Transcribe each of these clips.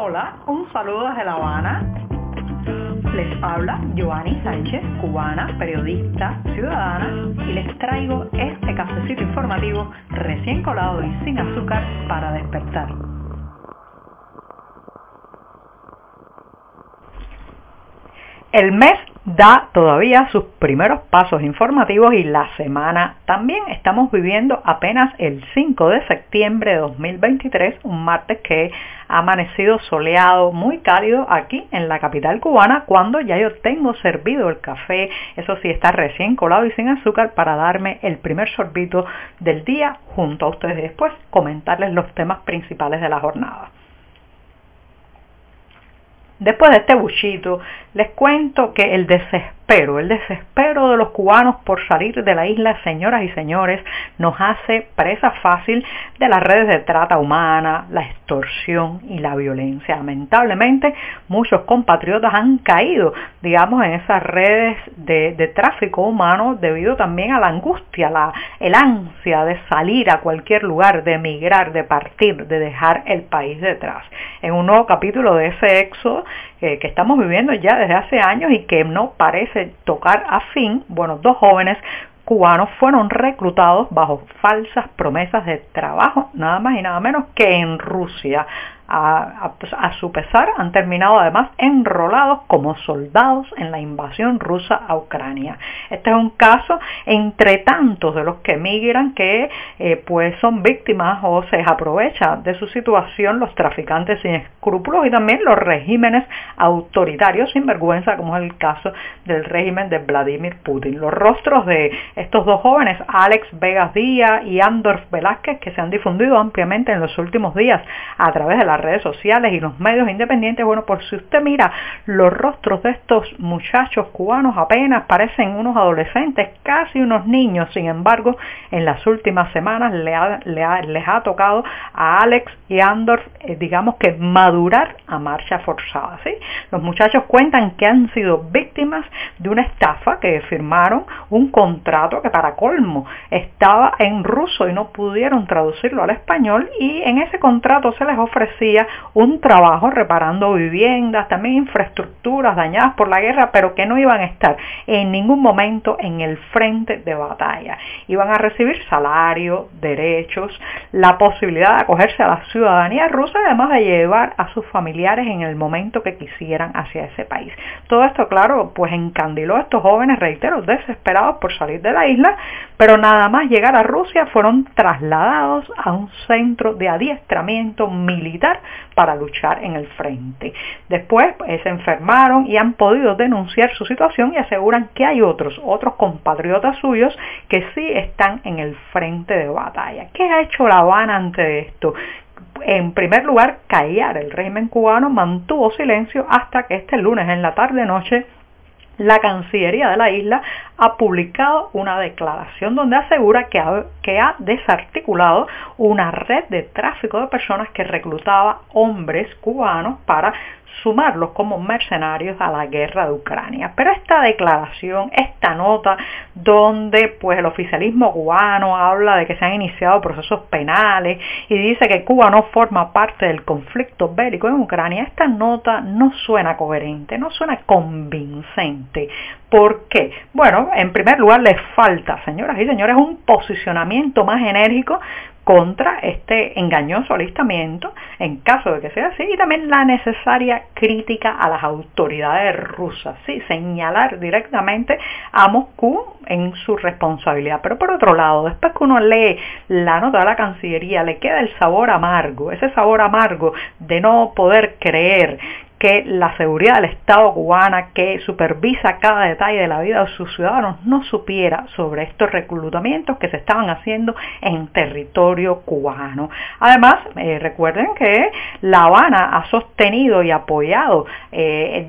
Hola, un saludo desde La Habana. Les habla Joanny Sánchez, cubana, periodista, ciudadana, y les traigo este cafecito informativo recién colado y sin azúcar para despertar. El mes da todavía sus primeros pasos informativos y la semana también. Estamos viviendo apenas el 5 de septiembre de 2023, un martes que amanecido soleado, muy cálido aquí en la capital cubana cuando ya yo tengo servido el café, eso sí está recién colado y sin azúcar para darme el primer sorbito del día junto a ustedes después comentarles los temas principales de la jornada. Después de este buchito, les cuento que el desespero, el desespero de los cubanos por salir de la isla, señoras y señores, nos hace presa fácil de las redes de trata humana, la extorsión y la violencia. Lamentablemente, muchos compatriotas han caído, digamos, en esas redes de, de tráfico humano debido también a la angustia, la, el ansia de salir a cualquier lugar, de emigrar, de partir, de dejar el país detrás. En un nuevo capítulo de ese éxodo, eh, que estamos viviendo ya desde hace años y que no parece tocar a fin, bueno, dos jóvenes cubanos fueron reclutados bajo falsas promesas de trabajo, nada más y nada menos que en Rusia a, su pesar, han terminado además enrolados como soldados en la invasión rusa a Ucrania. Este es un caso entre tantos de los que emigran que eh, pues son víctimas o se aprovechan de su situación los traficantes sin escrúpulos y también los regímenes autoritarios sin vergüenza como es el caso del régimen de Vladimir Putin. Los rostros de estos dos jóvenes, Alex Vegas Díaz y Andor Velázquez, que se han difundido ampliamente en los últimos días a través de la redes sociales y los medios independientes, bueno, por si usted mira los rostros de estos muchachos cubanos apenas parecen unos adolescentes, casi unos niños, sin embargo, en las últimas semanas le les ha tocado a Alex y Andor, eh, digamos que madurar a marcha forzada. ¿sí? Los muchachos cuentan que han sido víctimas de una estafa, que firmaron un contrato que para colmo estaba en ruso y no pudieron traducirlo al español y en ese contrato se les ofrecía un trabajo reparando viviendas, también infraestructuras dañadas por la guerra, pero que no iban a estar en ningún momento en el frente de batalla. Iban a recibir salario, derechos, la posibilidad de acogerse a la ciudadanía rusa además de llevar a sus familiares en el momento que quisieran hacia ese país. Todo esto, claro, pues encandiló a estos jóvenes, reitero, desesperados por salir de la isla, pero nada más llegar a Rusia fueron trasladados a un centro de adiestramiento militar para luchar en el frente. Después pues, se enfermaron y han podido denunciar su situación y aseguran que hay otros, otros compatriotas suyos que sí están en el frente de batalla. ¿Qué ha hecho La Habana ante esto? en primer lugar, callar. El régimen cubano mantuvo silencio hasta que este lunes en la tarde-noche la Cancillería de la isla ha publicado una declaración donde asegura que ha, desarticulado una red de tráfico de personas que reclutaba hombres cubanos para sumarlos como mercenarios a la guerra de Ucrania. Pero esta declaración, esta nota donde pues el oficialismo cubano habla de que se han iniciado procesos penales y dice que Cuba no forma parte del conflicto bélico en Ucrania, esta nota no suena coherente, no suena convincente. ¿Por qué? Bueno, en primer lugar les falta, señoras y señores, un posicionamiento más enérgico contra este engañoso alistamiento en caso de que sea así y también la necesaria crítica a las autoridades rusas, sí, señalar directamente a Moscú en su responsabilidad. Pero por otro lado, después que uno lee la nota de la Cancillería, le queda el sabor amargo, ese sabor amargo de no poder creer que la seguridad del Estado cubana que supervisa cada detalle de la vida de sus ciudadanos no supiera sobre estos reclutamientos que se estaban haciendo en territorio cubano. Además, eh, recuerden que La Habana ha sostenido y apoyado eh,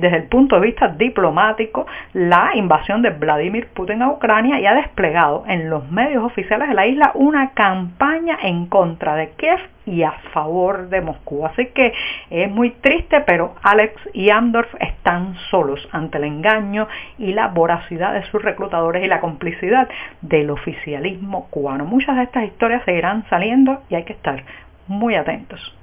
desde el punto de vista diplomático la invasión de Vladimir Putin a Ucrania y ha desplegado en los medios oficiales de la isla una campaña en contra de Kiev y a favor de Moscú. Así que es muy triste, pero Alex y Andorf están solos ante el engaño y la voracidad de sus reclutadores y la complicidad del oficialismo cubano. Muchas de estas historias seguirán saliendo y hay que estar muy atentos.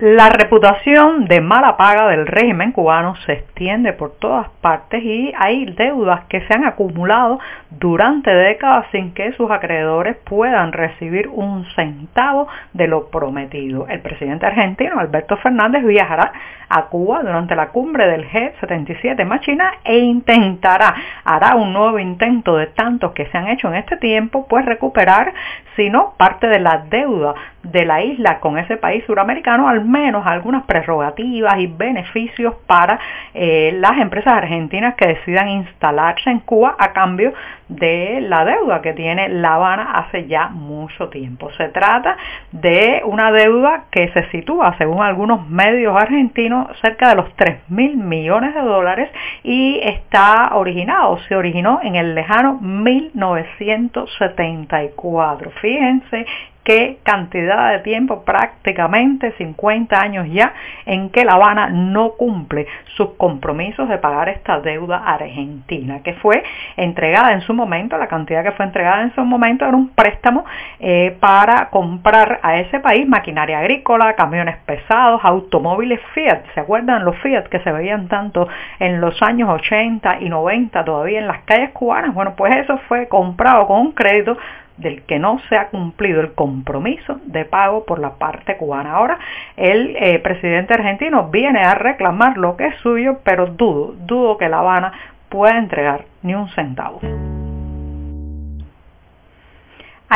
La reputación de mala paga del régimen cubano se extiende por todas partes y hay deudas que se han acumulado durante décadas sin que sus acreedores puedan recibir un centavo de lo prometido. El presidente argentino Alberto Fernández viajará a Cuba durante la cumbre del G77 más China e intentará, hará un nuevo intento de tantos que se han hecho en este tiempo, pues recuperar, si no parte de la deuda de la isla con ese país suramericano, al menos algunas prerrogativas y beneficios para eh, las empresas argentinas que decidan instalarse en Cuba a cambio de la deuda que tiene La Habana hace ya mucho tiempo. Se trata de una deuda que se sitúa, según algunos medios argentinos, cerca de los 3 mil millones de dólares y está originado, se originó en el lejano 1974. Fíjense qué cantidad de tiempo, prácticamente 50 años ya, en que La Habana no cumple sus compromisos de pagar esta deuda argentina, que fue entregada en su momento, la cantidad que fue entregada en su momento era un préstamo eh, para comprar a ese país maquinaria agrícola, camiones pesados, automóviles Fiat. ¿Se acuerdan los Fiat que se veían tanto en los años 80 y 90 todavía en las calles cubanas? Bueno, pues eso fue comprado con un crédito del que no se ha cumplido el compromiso de pago por la parte cubana. Ahora el eh, presidente argentino viene a reclamar lo que es suyo, pero dudo, dudo que La Habana pueda entregar ni un centavo.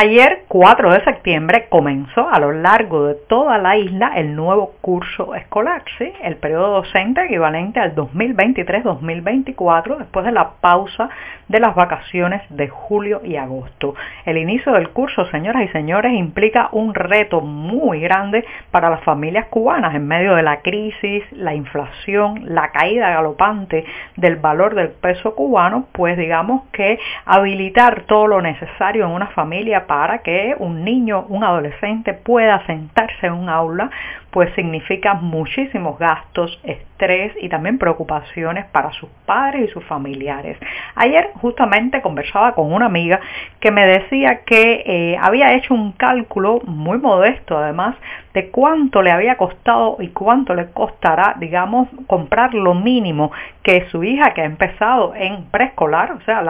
Ayer, 4 de septiembre, comenzó a lo largo de toda la isla el nuevo curso escolar, ¿sí? el periodo docente equivalente al 2023-2024 después de la pausa de las vacaciones de julio y agosto. El inicio del curso, señoras y señores, implica un reto muy grande para las familias cubanas en medio de la crisis, la inflación, la caída galopante del valor del peso cubano, pues digamos que habilitar todo lo necesario en una familia para que un niño, un adolescente pueda sentarse en un aula, pues significa muchísimos gastos, estrés y también preocupaciones para sus padres y sus familiares. Ayer justamente conversaba con una amiga que me decía que eh, había hecho un cálculo muy modesto además de cuánto le había costado y cuánto le costará, digamos, comprar lo mínimo que su hija que ha empezado en preescolar, o sea,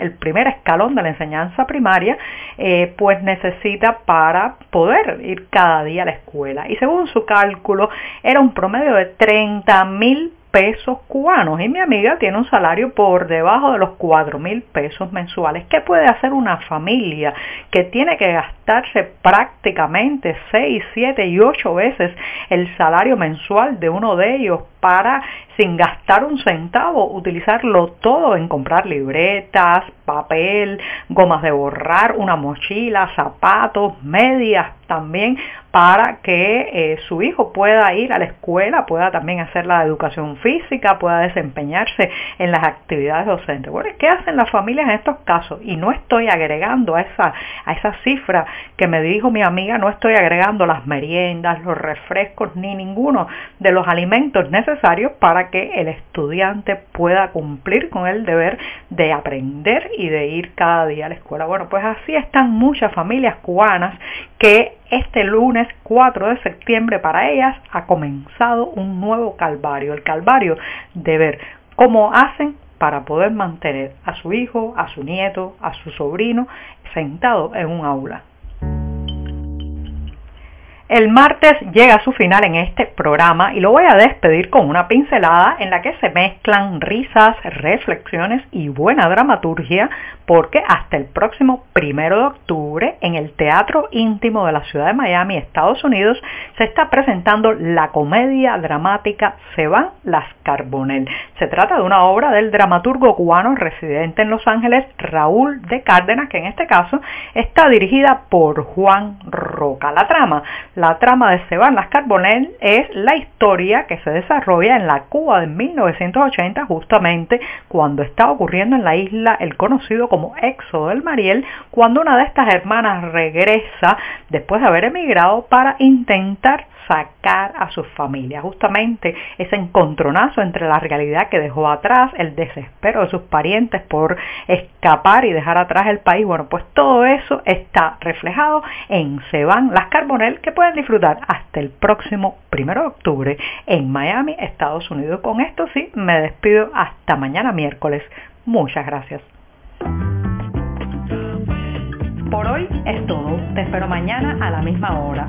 el primer escalón de la enseñanza primaria, eh, pues necesita para poder ir cada día a la escuela. Y según su cálculo, era un promedio de 30 mil pesos cubanos y mi amiga tiene un salario por debajo de los 4 mil pesos mensuales. ¿Qué puede hacer una familia que tiene que gastarse prácticamente 6, 7 y 8 veces el salario mensual de uno de ellos para sin gastar un centavo, utilizarlo todo en comprar libretas, papel, gomas de borrar, una mochila, zapatos, medias también para que eh, su hijo pueda ir a la escuela, pueda también hacer la educación física, pueda desempeñarse en las actividades docentes. Bueno, ¿qué hacen las familias en estos casos? Y no estoy agregando a esa, a esa cifra que me dijo mi amiga, no estoy agregando las meriendas, los refrescos, ni ninguno de los alimentos necesarios para que el estudiante pueda cumplir con el deber de aprender y de ir cada día a la escuela. Bueno, pues así están muchas familias cubanas que este lunes 4 de septiembre para ellas ha comenzado un nuevo calvario, el calvario de ver cómo hacen para poder mantener a su hijo, a su nieto, a su sobrino sentado en un aula. El martes llega a su final en este programa y lo voy a despedir con una pincelada en la que se mezclan risas, reflexiones y buena dramaturgia porque hasta el próximo primero de octubre en el Teatro Íntimo de la ciudad de Miami, Estados Unidos, se está presentando la comedia dramática Se van las Carbonell. Se trata de una obra del dramaturgo cubano residente en Los Ángeles, Raúl de Cárdenas, que en este caso está dirigida por Juan Roca. La trama la trama de Seban Las Carbonell es la historia que se desarrolla en la Cuba de 1980, justamente cuando está ocurriendo en la isla el conocido como Éxodo del Mariel, cuando una de estas hermanas regresa después de haber emigrado para intentar sacar a su familia. Justamente ese encontronazo entre la realidad que dejó atrás, el desespero de sus parientes por escapar y dejar atrás el país. Bueno, pues todo eso está reflejado en Se van las Carbonell, que puede pueden disfrutar hasta el próximo primero de octubre en Miami, Estados Unidos. Con esto sí, me despido hasta mañana miércoles. Muchas gracias. Por hoy es todo. Te espero mañana a la misma hora.